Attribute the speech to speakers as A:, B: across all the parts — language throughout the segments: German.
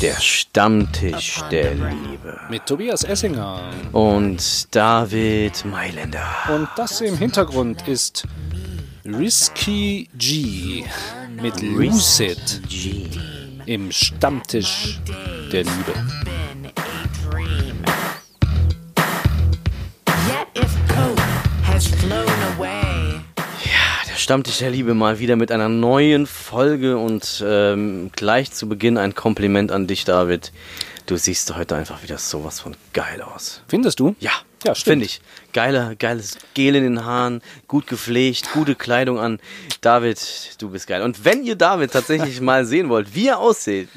A: Der Stammtisch der Liebe.
B: Mit Tobias Essinger.
A: Und David Mailänder.
B: Und das im Hintergrund ist Risky G mit Lucid
A: G.
B: im Stammtisch der Liebe.
C: Yet if hope has flown away.
A: Stammtisch der Liebe mal wieder mit einer neuen Folge und ähm, gleich zu Beginn ein Kompliment an dich, David. Du siehst heute einfach wieder sowas von geil aus.
B: Findest du?
A: Ja,
B: Ja, stimmt.
A: finde ich. Geiler, geiles Gel in den Haaren, gut gepflegt, gute Kleidung an. David, du bist geil. Und wenn ihr David tatsächlich mal sehen wollt, wie er aussieht,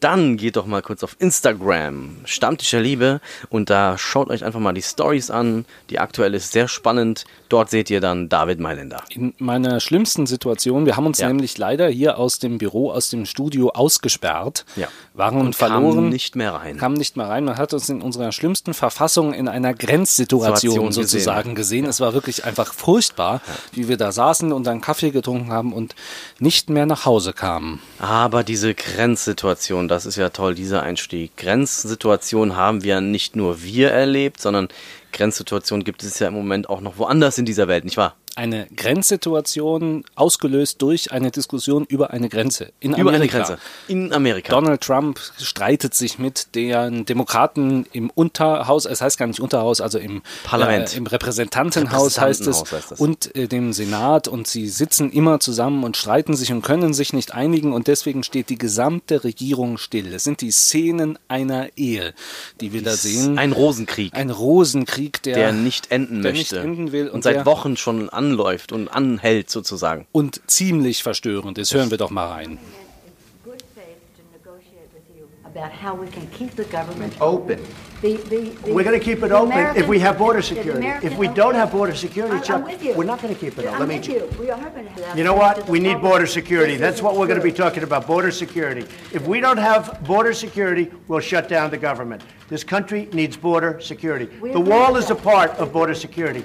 A: dann geht doch mal kurz auf Instagram, Stammtisch der Liebe, und da schaut euch einfach mal die Stories an. Die aktuelle ist sehr spannend. Dort seht ihr dann David Mailänder.
B: In meiner schlimmsten Situation, wir haben uns
A: Ja.
B: nämlich leider hier aus dem Büro, aus dem Studio ausgesperrt,
A: Ja.
B: waren
A: Und
B: verloren,
A: kam nicht mehr rein.
B: kam nicht mehr rein. Man hat uns in unserer schlimmsten Verfassung in einer Grenzsituation
A: Situation gesehen.
B: sozusagen gesehen. Es war wirklich einfach furchtbar, wie wir da saßen und dann Kaffee getrunken haben und nicht mehr nach Hause kamen.
A: Aber diese Grenzsituation, das ist ja toll, dieser Einstieg. Grenzsituation haben wir nicht nur wir erlebt, sondern Grenzsituation gibt es ja im Moment auch noch woanders in dieser Welt, nicht wahr?
B: Eine Grenzsituation ausgelöst durch eine Diskussion über eine Grenze in
A: Über eine
B: Amerika.
A: Grenze. In Amerika.
B: Donald Trump streitet sich mit den Demokraten im Unterhaus, es heißt gar nicht Unterhaus, also im
A: Parlament.
B: äh, im Repräsentantenhaus heißt es,
A: Repräsentantenhaus heißt das.
B: und äh, dem Senat und sie sitzen immer zusammen und streiten sich und können sich nicht einigen und deswegen steht die gesamte Regierung still. Es sind die Szenen einer Ehe, die wir da sehen.
A: Ein Rosenkrieg,
B: Ein Rosenkrieg, der,
A: der nicht enden
B: der
A: möchte.
B: nicht enden will
A: und,
B: und
A: seit Wochen schon anläuft und anhält sozusagen.
B: und ziemlich verstörend ist. Hören wir doch mal rein.
D: about how we can keep the government
E: open.
D: The, the, the,
E: We're going to keep it open if we
D: American-
E: have border security.
D: American-
E: If we don't have border security,
D: I'm-
E: Chuck,
D: I'm with you.
E: we're not going to keep it open. Let me.
D: you. We are going to have
E: You know what? We need border security.
D: This
E: That's what we're going to be talking about, border security. If we don't have border security, we'll shut down the government. This country needs border security. The wall is a part of border security.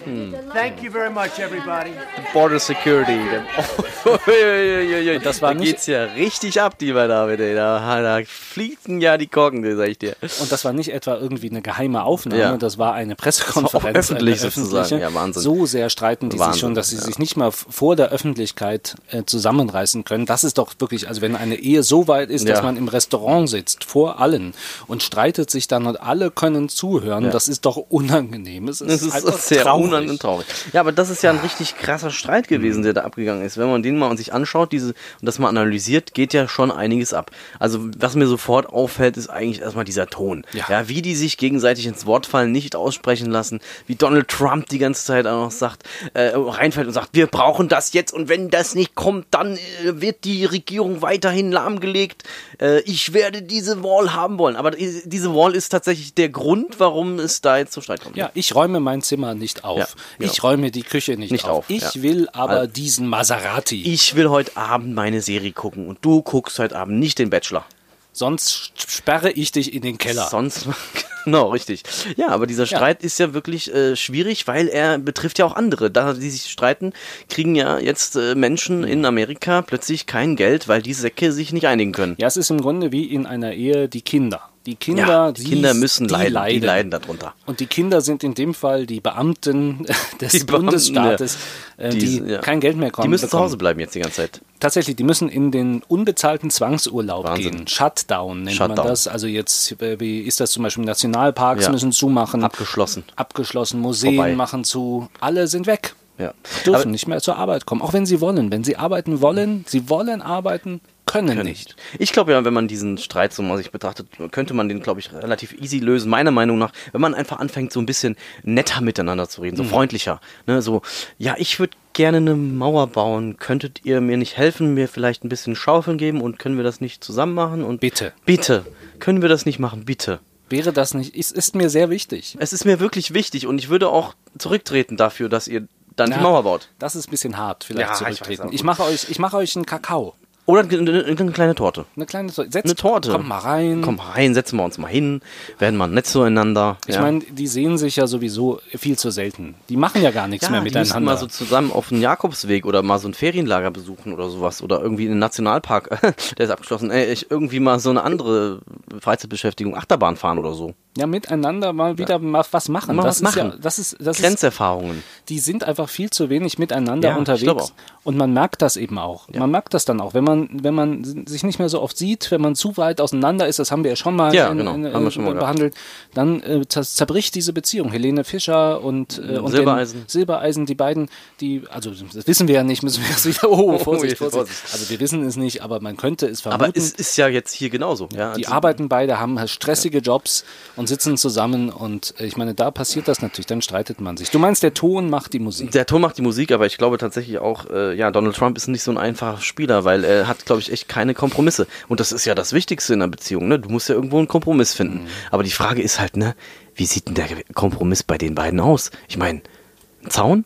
E: Thank you very much, everybody.
A: Border Security.
B: das war
A: da
B: nicht-
A: geht's ja richtig ab, lieber David. Ey. Da, da fliegen ja die Korken, sag ich dir.
B: Und das war nicht etwa irgendwie eine geheime Aufnahme,
A: Ja.
B: das war eine
A: Das
B: Pressekonferenz.
A: war öffentlich
B: eine
A: sozusagen.
B: öffentliche.
A: Ja, Wahnsinn.
B: So sehr streiten die
A: Wahnsinn,
B: sich schon, dass sie
A: ja.
B: sich nicht mal vor der Öffentlichkeit äh, zusammenreißen können. Das ist doch wirklich, also wenn eine Ehe so weit ist, dass
A: Ja.
B: man im Restaurant sitzt, vor allen, und streitet sich dann und alle können zuhören,
A: Ja.
B: das ist doch unangenehm. Es ist,
A: Das ist sehr
B: traurig.
A: unangenehm und traurig. Ja, aber das ist ja ein richtig krasser Streit gewesen, der da abgegangen ist. Wenn man den mal sich anschaut, diese und das mal analysiert, geht ja schon einiges ab. Also was mir sofort auffällt, ist eigentlich erstmal dieser Ton.
B: Ja.
A: wie die sich gegenseitig ins Wort fallen, nicht aussprechen lassen, wie Donald Trump die ganze Zeit auch noch sagt, äh, reinfällt und sagt, wir brauchen das jetzt und wenn das nicht kommt, dann äh, wird die Regierung weiterhin lahmgelegt. Äh, ich werde diese Wall haben wollen. Aber die- diese Wall ist tatsächlich der Grund, warum es da jetzt zu Streit kommt.
B: Ja, ich räume mein Zimmer nicht auf.
A: Ja, genau.
B: Ich räume die Küche nicht,
A: Nicht
B: auf.
A: auf,
B: Ich
A: ja.
B: will aber
A: Also-
B: diesen Maserati.
A: ich will heute Abend meine Serie gucken und du guckst heute Abend nicht den Bachelor.
B: Sonst sperre ich dich in den Keller.
A: Sonst, genau, richtig. Ja, aber dieser Streit ist ja wirklich äh, schwierig, weil er betrifft ja auch andere. Da die sich streiten, kriegen ja jetzt äh, Menschen in Amerika plötzlich kein Geld, weil die Säcke sich nicht einigen können.
B: Ja, es ist im Grunde wie in einer Ehe die Kinder. Die Kinder,
A: Ja, die
B: die,
A: Kinder müssen
B: die
A: leiden, die leiden darunter.
B: Und die Kinder sind in dem Fall die Beamten des
A: Die Beamten,
B: Bundesstaates, äh,
A: Die-
B: die,
A: ja.
B: kein Geld mehr kommen.
A: Die müssen zu
B: bekommen.
A: Hause bleiben jetzt die ganze Zeit.
B: Tatsächlich, die müssen in den unbezahlten Zwangsurlaub
A: Wahnsinn.
B: gehen. Shutdown nennt
A: Shutdown.
B: man das. Also jetzt, äh, wie ist das zum Beispiel? Nationalparks
A: Ja.
B: müssen zumachen.
A: Abgeschlossen.
B: Abgeschlossen. Museen
A: Vorbei.
B: machen zu. Alle sind weg.
A: Ja.
B: Dürfen
A: Aber-
B: nicht mehr zur Arbeit kommen. Auch wenn sie wollen. Wenn sie arbeiten wollen, sie wollen arbeiten, können,
A: Können
B: nicht.
A: Ich glaube ja, wenn man diesen Streit so mal sich betrachtet, könnte man den, glaube ich, relativ easy lösen. Meiner Meinung nach, wenn man einfach anfängt, so ein bisschen netter miteinander zu reden, so freundlicher. Ne, so, ja, ich würde gerne eine Mauer bauen. Könntet ihr mir nicht helfen, mir vielleicht ein bisschen Schaufeln geben und können wir das nicht zusammen machen? Und
B: Bitte.
A: Bitte. Können wir das nicht machen? Bitte.
B: Wäre das nicht, ist, ist mir sehr wichtig.
A: Es ist mir wirklich wichtig und ich würde auch zurücktreten dafür, dass ihr dann die
B: Na,
A: Mauer baut.
B: Das ist ein bisschen hart, vielleicht
A: Ja, ich
B: zurücktreten.
A: auch.
B: Ich, mache euch, ich mache euch einen Kakao.
A: Oder eine, eine kleine Torte.
B: Eine kleine Torte. Setzt,
A: Eine Torte.
B: Kommt mal rein.
A: Komm rein, setzen wir uns mal hin, werden mal nett zueinander.
B: Ich
A: ja.
B: meine, die sehen sich ja sowieso viel zu selten. Die machen ja gar nichts
A: ja,
B: mehr
A: die
B: miteinander.
A: mal so zusammen auf den Jakobsweg oder mal so ein Ferienlager besuchen oder sowas. Oder irgendwie einen Nationalpark, der ist abgeschlossen, ey, ich irgendwie mal so eine andere Freizeitbeschäftigung, Achterbahn fahren oder so.
B: Ja, miteinander mal wieder mal was machen.
A: Mal
B: das
A: was
B: ist
A: machen.
B: Ja, das ist, das ist,
A: Grenzerfahrungen.
B: die sind einfach viel zu wenig miteinander
A: Ja,
B: unterwegs. Und man merkt das eben auch. Man merkt das dann auch, wenn man, wenn man sich nicht mehr so oft sieht, wenn man zu weit auseinander ist, das haben wir ja schon mal,
A: Ja,
B: in,
A: genau,
B: in,
A: haben wir schon mal gehabt.
B: behandelt, dann äh, zer- zerbricht diese Beziehung. Helene Fischer und, äh, und
A: Silbereisen.
B: Silbereisen, die beiden, die, also das wissen wir ja nicht, müssen wir jetzt wieder, oh, Vorsicht,
A: Vorsicht.
B: Vorsicht. Also wir wissen es nicht, aber man könnte es vermuten.
A: Aber es ist ja jetzt hier genauso. Ja,
B: Die
A: Also-
B: arbeiten beide, haben halt stressige Jobs und sitzen zusammen und äh, ich meine, da passiert das natürlich, dann streitet man sich. Du meinst, der Ton macht die Musik.
A: Der Ton macht die Musik, aber ich glaube tatsächlich auch, äh, ja, Donald Trump ist nicht so ein einfacher Spieler, weil er hat, glaube ich, echt keine Kompromisse. Und das ist ja das Wichtigste in einer Beziehung, ne? Du musst ja irgendwo einen Kompromiss finden.
B: Mhm.
A: Aber die Frage ist halt, ne, wie sieht denn der Kompromiss bei den beiden aus? Ich meine, ein Zaun?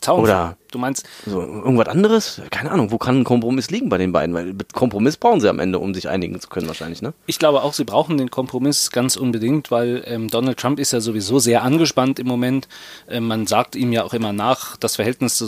B: Zaun.
A: Oder-
B: Du meinst,
A: So, irgendwas anderes? Keine Ahnung, wo kann ein Kompromiss liegen bei den beiden? Weil Kompromiss brauchen sie am Ende, um sich einigen zu können, wahrscheinlich, ne?
B: ich glaube auch, sie brauchen den Kompromiss ganz unbedingt, weil ähm, Donald Trump ist ja sowieso sehr angespannt im Moment. Ähm, man sagt ihm ja auch immer nach, das Verhältnis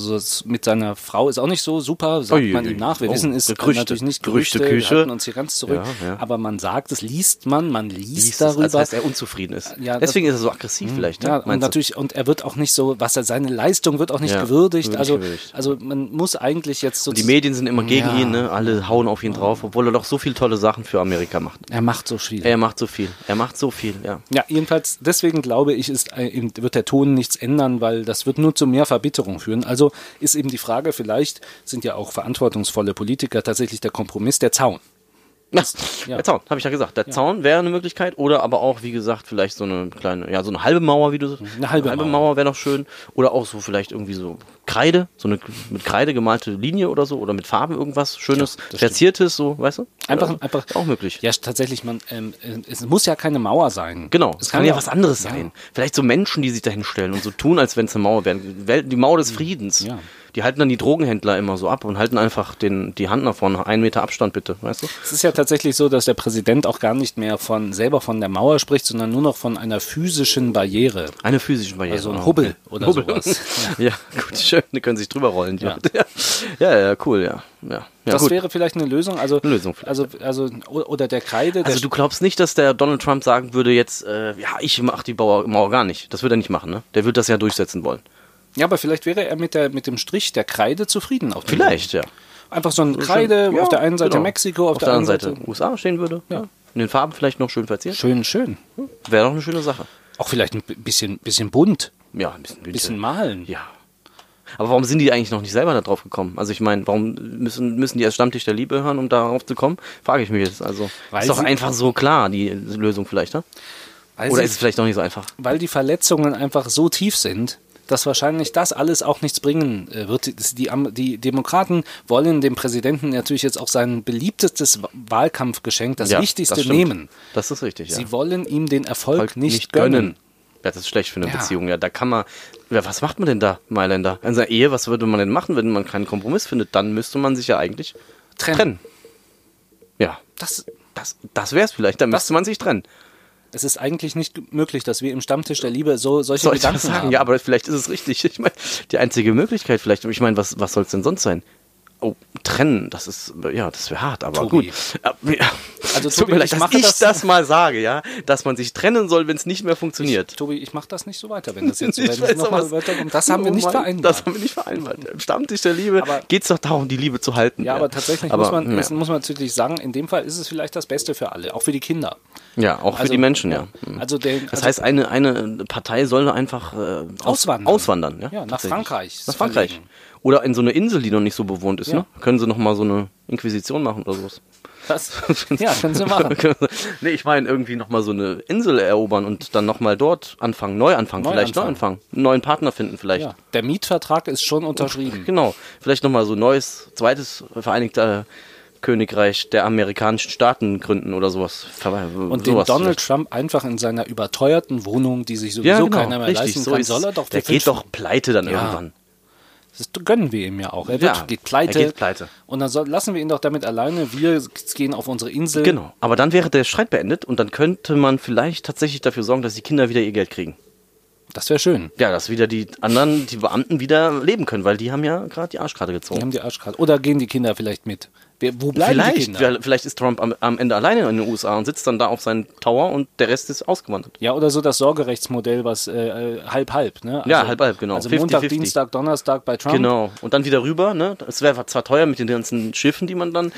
B: mit seiner Frau ist auch nicht so super, sagt
A: Ui,
B: man ihm nach. Wir
A: oh,
B: wissen es
A: Gerüchte.
B: natürlich nicht.
A: Gerüchte,
B: Gerüchte,
A: Küche.
B: uns hier ganz zurück.
A: Ja, ja.
B: Aber man sagt, es liest man, man liest,
A: Liest es,
B: darüber.
A: als heißt er unzufrieden ist.
B: Ja, das-
A: Deswegen ist er so aggressiv vielleicht, ne?
B: Ja, und natürlich, und er wird auch nicht so, was er, seine Leistung wird auch nicht gewürdigt.
A: nicht
B: Also, also man muss eigentlich jetzt so.
A: Die Medien sind immer gegen
B: Ja.
A: ihn, ne? Alle hauen auf ihn drauf, obwohl er doch so viele tolle Sachen für Amerika macht.
B: Er macht so viel.
A: Er macht so viel. Er macht so viel, ja.
B: Ja, jedenfalls, deswegen glaube ich, ist, äh, wird der Ton nichts ändern, weil das wird nur zu mehr Verbitterung führen. Also ist eben die Frage, vielleicht sind ja auch verantwortungsvolle Politiker tatsächlich der Kompromiss, der Zaun.
A: Na,
B: ja.
A: Der Zaun, habe ich ja gesagt. Der Zaun wäre eine Möglichkeit oder aber auch, wie gesagt, vielleicht so eine kleine, ja, so eine halbe Mauer, wie du sagst.
B: Eine halbe
A: Mauer,
B: Mauer.
A: wäre noch schön. Oder auch so vielleicht irgendwie so Kreide, so eine mit Kreide gemalte Linie oder so oder mit Farben irgendwas Schönes,
B: Ja,
A: Verziertes, so, weißt du?
B: Einfach,
A: so.
B: einfach.
A: Auch möglich.
B: Ja, tatsächlich, man, ähm, äh, es muss ja keine Mauer sein.
A: Genau, es kann ja was anderes
B: ja.
A: sein. Vielleicht so Menschen, die sich da hinstellen und so tun, als wenn es eine Mauer wäre. Die Mauer des Friedens.
B: Ja.
A: Die halten dann die Drogenhändler immer so ab und halten einfach den, die Hand nach vorne. Einen Meter Abstand bitte, weißt du?
B: Es ist ja tatsächlich so, dass der Präsident auch gar nicht mehr von selber von der Mauer spricht, sondern nur noch von einer physischen Barriere.
A: Eine physische Barriere.
B: Also ein
A: Ah,
B: Hubbel
A: okay.
B: oder
A: Hubbel.
B: sowas.
A: Ja. gut, schön. Die können sich drüber rollen.
B: Ja.
A: Ja. ja, ja, cool, ja. ja. ja
B: das
A: gut.
B: wäre vielleicht eine Lösung. Also,
A: Eine Lösung
B: also, also oder der Kreide.
A: also
B: der
A: du glaubst nicht, dass der Donald Trump sagen würde jetzt, äh, ja, ich mach die Mauer, Mauer gar nicht. Das würde er nicht machen, ne? Der würde das ja durchsetzen wollen.
B: Ja, aber vielleicht wäre er mit, der, mit dem Strich der Kreide zufrieden. Auf
A: Vielleicht, ja.
B: Einfach so ein Kreide,
A: Ja,
B: auf der einen Seite
A: genau.
B: Mexiko, auf,
A: auf der anderen Seite USA stehen würde.
B: Ja.
A: In den Farben vielleicht noch schön verziert.
B: Schön, schön.
A: Wäre doch eine schöne Sache.
B: Auch vielleicht ein bisschen, bisschen bunt,
A: Ja, ein bisschen,
B: bisschen malen.
A: Ja. Aber warum sind die eigentlich noch nicht selber da drauf gekommen? Also ich meine, warum müssen, müssen die erst Stammtisch der Liebe hören, um darauf zu kommen? Frage ich mich jetzt. Also
B: Weil
A: ist doch einfach so klar, die Lösung vielleicht, ne? Oder ist es vielleicht noch nicht so einfach?
B: weil die Verletzungen einfach so tief sind, dass wahrscheinlich das alles auch nichts bringen äh, wird. Die, die Demokraten wollen dem Präsidenten natürlich jetzt auch sein beliebtestes Wa- Wahlkampfgeschenk, das
A: Ja,
B: Wichtigste
A: das
B: nehmen.
A: Das ist richtig, ja.
B: Sie wollen ihm den Erfolg
A: Volk
B: nicht, gönnen.
A: Ja, das ist schlecht für eine
B: Ja.
A: Beziehung. Ja, da kann man. Ja, was macht man denn da, Mailänder? In seiner Ehe, was würde man denn machen, wenn man keinen Kompromiss findet? Dann müsste man sich ja eigentlich
B: Trennen.
A: trennen. Ja,
B: Das,
A: das, das wäre es vielleicht. Dann müsste man sich trennen.
B: Es ist eigentlich nicht möglich, dass wir im Stammtisch der Liebe so solche
A: Soll ich
B: Gedanken
A: das sagen?
B: haben.
A: Ja, aber vielleicht ist es richtig. Ich meine, die einzige Möglichkeit vielleicht. Ich meine, was, was soll es denn sonst sein? Oh, trennen, das ist, ja, das wäre hart, aber
B: Tobi.
A: gut. Äh, ja.
B: Also,
A: Es tut
B: Tobi,
A: mir leid,
B: ich
A: dass
B: mache
A: ich
B: das-
A: das, mal sage, ja, dass man sich trennen soll, wenn es nicht mehr funktioniert.
B: Tobi, ich mache das nicht so weiter, wenn das jetzt so
A: Ich
B: weiterkommt. Das haben wir
A: Oh
B: nicht
A: Mann,
B: vereinbart.
A: Das haben wir nicht vereinbart. Im Stammtisch der Liebe geht es doch darum, die Liebe zu halten.
B: Ja, aber tatsächlich
A: Aber,
B: muss, man,
A: ja.
B: muss man natürlich sagen, in dem Fall ist es vielleicht das Beste für alle, auch für die Kinder.
A: Ja, auch für
B: Also,
A: die Menschen, ja. Mhm.
B: Also der,
A: Das
B: also
A: heißt, eine, eine Partei soll einfach äh, aus-
B: Auswandern.
A: auswandern ja,
B: Ja, nach. Frankreich
A: Nach Frankreich.
B: verlegen.
A: Oder in so eine Insel, die noch nicht so bewohnt ist.
B: Ja.
A: Ne? Können sie noch mal so eine Inquisition machen oder sowas.
B: das, ja, können Sie machen.
A: nee, ich meine irgendwie noch mal so eine Insel erobern und dann noch mal dort anfangen, neu anfangen,
B: Neu
A: vielleicht neu
B: anfangen.
A: einen neuen Partner finden vielleicht.
B: Ja, der Mietvertrag ist schon unterschrieben.
A: Genau, vielleicht noch mal so ein neues, zweites Vereinigter Königreich der amerikanischen Staaten gründen oder sowas.
B: Und den
A: sowas
B: Donald
A: vielleicht.
B: Trump einfach in seiner überteuerten Wohnung, die sich sowieso
A: ja, genau,
B: keiner mehr
A: richtig,
B: leisten
A: so
B: kann,
A: ist
B: soll er doch
A: Der geht doch pleite dann
B: Ja.
A: irgendwann.
B: Das gönnen wir ihm ja auch. Er wird,
A: Ja,
B: geht pleite.
A: er geht pleite.
B: Und dann soll, lassen wir ihn doch damit alleine. Wir gehen auf unsere Insel.
A: Genau. Aber dann wäre der Streit beendet und dann könnte man vielleicht tatsächlich dafür sorgen, dass die Kinder wieder ihr Geld kriegen.
B: Das wäre schön.
A: Ja, dass wieder die anderen, die Beamten wieder leben können, weil die haben ja gerade die Arschkarte
B: Die
A: gezogen.
B: haben die Arschkarte. Oder gehen die Kinder vielleicht mit? Wer, wo bleiben die
A: Vielleicht,
B: Kinder?
A: weil- vielleicht ist Trump am, am Ende alleine in den USA und sitzt dann da auf seinem Tower und der Rest ist ausgewandert.
B: Ja, oder so das Sorgerechtsmodell, was äh, äh, halb-halb, ne?
A: Ja, halb-halb, genau.
B: Also
A: 50-50.
B: Montag, Dienstag, Donnerstag bei Trump.
A: Genau. Und dann wieder rüber, ne? Es wäre zwar teuer mit den ganzen Schiffen, die man dann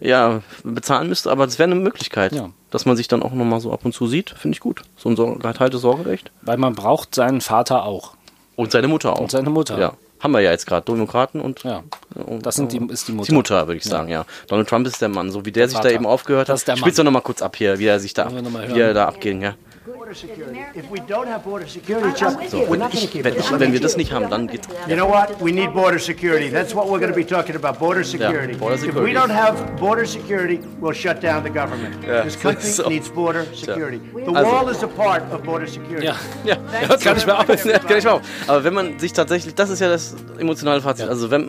A: ja, bezahlen müsste, aber es wäre eine Möglichkeit.
B: Ja.
A: Dass man sich dann auch nochmal so ab und zu sieht, finde ich gut. So ein geteiltes Sorgerecht.
B: Weil man braucht seinen Vater auch.
A: Und seine Mutter auch.
B: Und seine Mutter.
A: Ja. Haben wir ja jetzt gerade. Demokraten und,
B: Ja.
A: und
B: Das sind die, ist die Mutter.
A: Die Mutter, würde ich sagen, ja. Donald Trump ist der Mann, so wie der, sich
B: Vater.
A: da eben aufgehört
B: Das
A: hat.
B: ist der
A: Spiel's
B: Mann.
A: doch nochmal kurz ab hier, wie er sich da, ab, wie er da abging, ja.
E: Border security. If we don't have border security, Chuck, we're not going to keep
A: Wenn,
E: it.
A: ich, wenn wir das nicht haben, dann geht's.
E: You know what? We need border security. That's what we're going to be talking about. Border security.
A: border
E: If we
A: security.
E: don't have border security, we'll shut down the government.
A: Yeah,
E: This country
A: so.
E: needs border security. The
A: Also-
E: wall is a part of border security.
B: Ja.
A: Ja,
B: Er hört gar nicht mehr auf.
A: Ja, kann ich auf. Aber wenn man sich tatsächlich, das ist ja das emotionale Fazit. Also wenn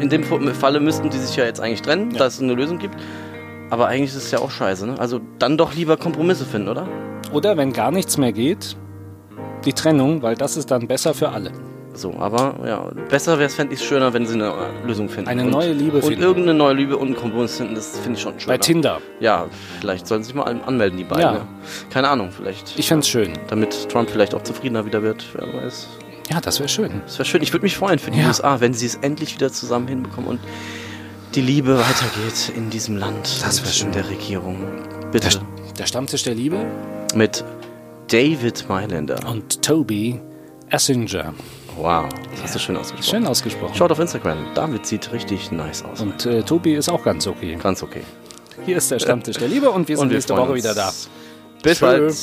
A: in dem Falle müssten die sich ja jetzt eigentlich trennen, dass es eine Lösung gibt. Aber eigentlich ist es ja auch scheiße, ne? Also dann doch lieber Kompromisse finden, oder?
B: Oder wenn gar nichts mehr geht, die Trennung, weil das ist dann besser für alle.
A: So, aber ja, besser wäre es, fände ich es schöner, wenn sie eine äh, Lösung finden.
B: Eine
A: und,
B: neue Liebe
A: und
B: finden.
A: irgendeine neue Liebe und einen Kompromiss finden, das finde ich schon schöner.
B: Bei Tinder.
A: Ja, vielleicht sollen sie sich mal an- anmelden, die beiden.
B: Ja.
A: Ne? Keine Ahnung, vielleicht.
B: Ich fände schön.
A: damit Trump vielleicht auch zufriedener wieder wird, wer weiß.
B: Ja, das wäre schön.
A: Das wäre schön. Ich würde mich freuen für die
B: Ja.
A: USA, wenn sie es endlich wieder zusammen hinbekommen und die Liebe weitergeht in diesem Land.
B: Das wär
A: und
B: schön.
A: In der Regierung. Bitte.
B: Der, Stammtisch der Liebe
A: Mit David Mailänder.
B: und Toby Essinger.
A: Wow, das hast du schön ausgesprochen.
B: Schön ausgesprochen.
A: Schaut auf Instagram. David sieht richtig nice aus.
B: Und äh, Tobi ist auch ganz okay.
A: Ganz okay.
B: Hier ist der Stammtisch der Liebe und wir sind
A: Und wir
B: nächste Woche
A: uns.
B: wieder da.
A: Bis
B: Tschö.
A: bald.